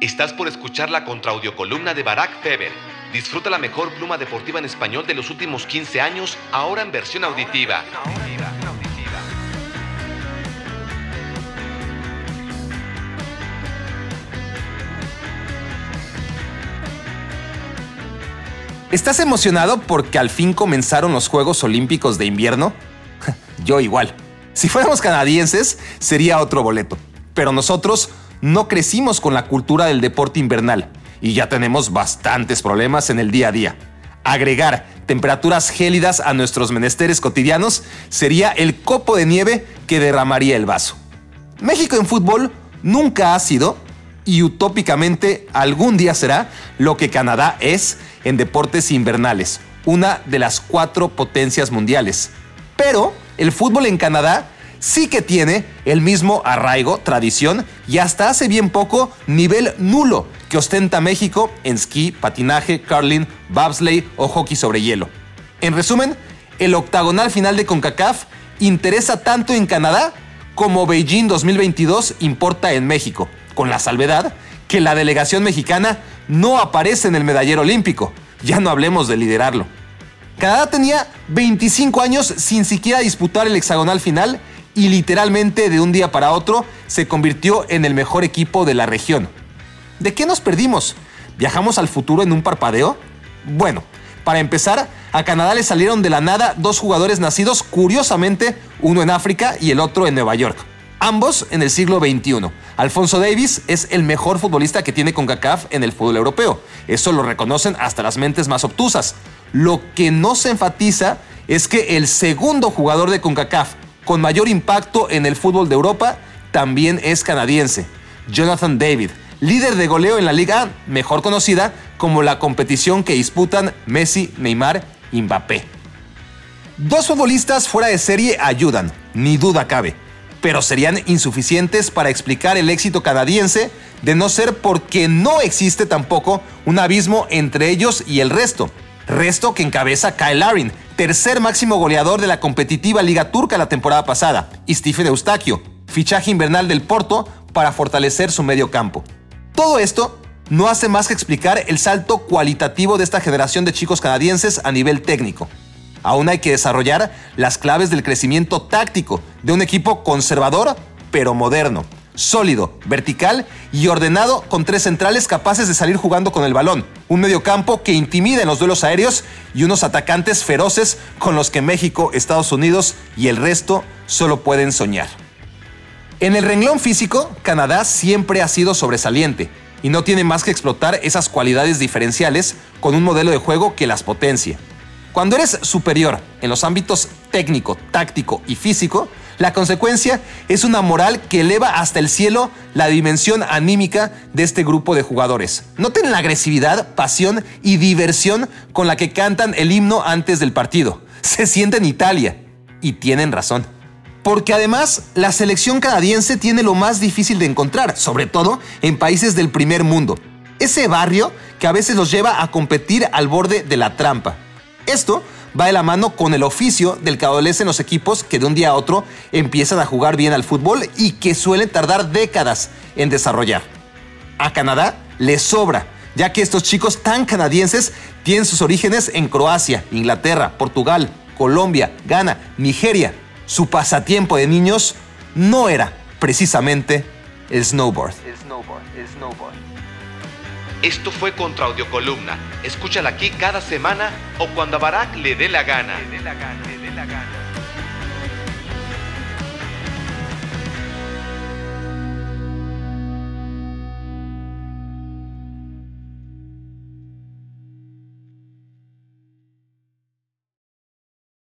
Estás por escuchar la contraudiocolumna de Barack Feber. Disfruta la mejor pluma deportiva en español de los últimos 15 años, ahora en versión auditiva. ¿Estás emocionado porque al fin comenzaron los Juegos Olímpicos de invierno? Yo igual. Si fuéramos canadienses, sería otro boleto. Pero nosotros no crecimos con la cultura del deporte invernal y ya tenemos bastantes problemas en el día a día. Agregar temperaturas gélidas a nuestros menesteres cotidianos sería el copo de nieve que derramaría el vaso. México en fútbol nunca ha sido y utópicamente algún día será lo que Canadá es en deportes invernales, una de las cuatro potencias mundiales. Pero el fútbol en Canadá sí que tiene el mismo arraigo, tradición y hasta hace bien poco nivel nulo que ostenta México en esquí, patinaje, curling, bobsleigh o hockey sobre hielo. En resumen, el octagonal final de CONCACAF interesa tanto en Canadá como Beijing 2022 importa en México con la salvedad que la delegación mexicana no aparece en el medallero olímpico. Ya no hablemos de liderarlo. Canadá tenía 25 años sin siquiera disputar el hexagonal final y literalmente de un día para otro se convirtió en el mejor equipo de la región. ¿De qué nos perdimos? ¿Viajamos al futuro en un parpadeo? Bueno, para empezar, a Canadá le salieron de la nada dos jugadores nacidos curiosamente, uno en África y el otro en Nueva York ambos en el siglo XXI. Alfonso Davis es el mejor futbolista que tiene CONCACAF en el fútbol europeo. Eso lo reconocen hasta las mentes más obtusas. Lo que no se enfatiza es que el segundo jugador de CONCACAF con mayor impacto en el fútbol de Europa también es canadiense, Jonathan David, líder de goleo en la liga mejor conocida como la competición que disputan Messi, Neymar y Mbappé. Dos futbolistas fuera de serie ayudan, ni duda cabe pero serían insuficientes para explicar el éxito canadiense de no ser porque no existe tampoco un abismo entre ellos y el resto. Resto que encabeza Kyle Larin, tercer máximo goleador de la competitiva Liga Turca la temporada pasada, y Stephen Eustaquio, fichaje invernal del Porto para fortalecer su medio campo. Todo esto no hace más que explicar el salto cualitativo de esta generación de chicos canadienses a nivel técnico. Aún hay que desarrollar las claves del crecimiento táctico de un equipo conservador pero moderno, sólido, vertical y ordenado con tres centrales capaces de salir jugando con el balón, un mediocampo que intimida en los duelos aéreos y unos atacantes feroces con los que México, Estados Unidos y el resto solo pueden soñar. En el renglón físico, Canadá siempre ha sido sobresaliente y no tiene más que explotar esas cualidades diferenciales con un modelo de juego que las potencia. Cuando eres superior en los ámbitos técnico, táctico y físico, la consecuencia es una moral que eleva hasta el cielo la dimensión anímica de este grupo de jugadores. Noten la agresividad, pasión y diversión con la que cantan el himno antes del partido. Se siente en Italia. Y tienen razón. Porque además la selección canadiense tiene lo más difícil de encontrar, sobre todo en países del primer mundo. Ese barrio que a veces los lleva a competir al borde de la trampa. Esto va de la mano con el oficio del que adolecen los equipos que de un día a otro empiezan a jugar bien al fútbol y que suelen tardar décadas en desarrollar. A Canadá le sobra, ya que estos chicos tan canadienses tienen sus orígenes en Croacia, Inglaterra, Portugal, Colombia, Ghana, Nigeria. Su pasatiempo de niños no era precisamente el snowboard. Esto fue Contra Columna. Escúchala aquí cada semana o cuando a Barack le dé la gana. Le dé la gana, le dé la gana.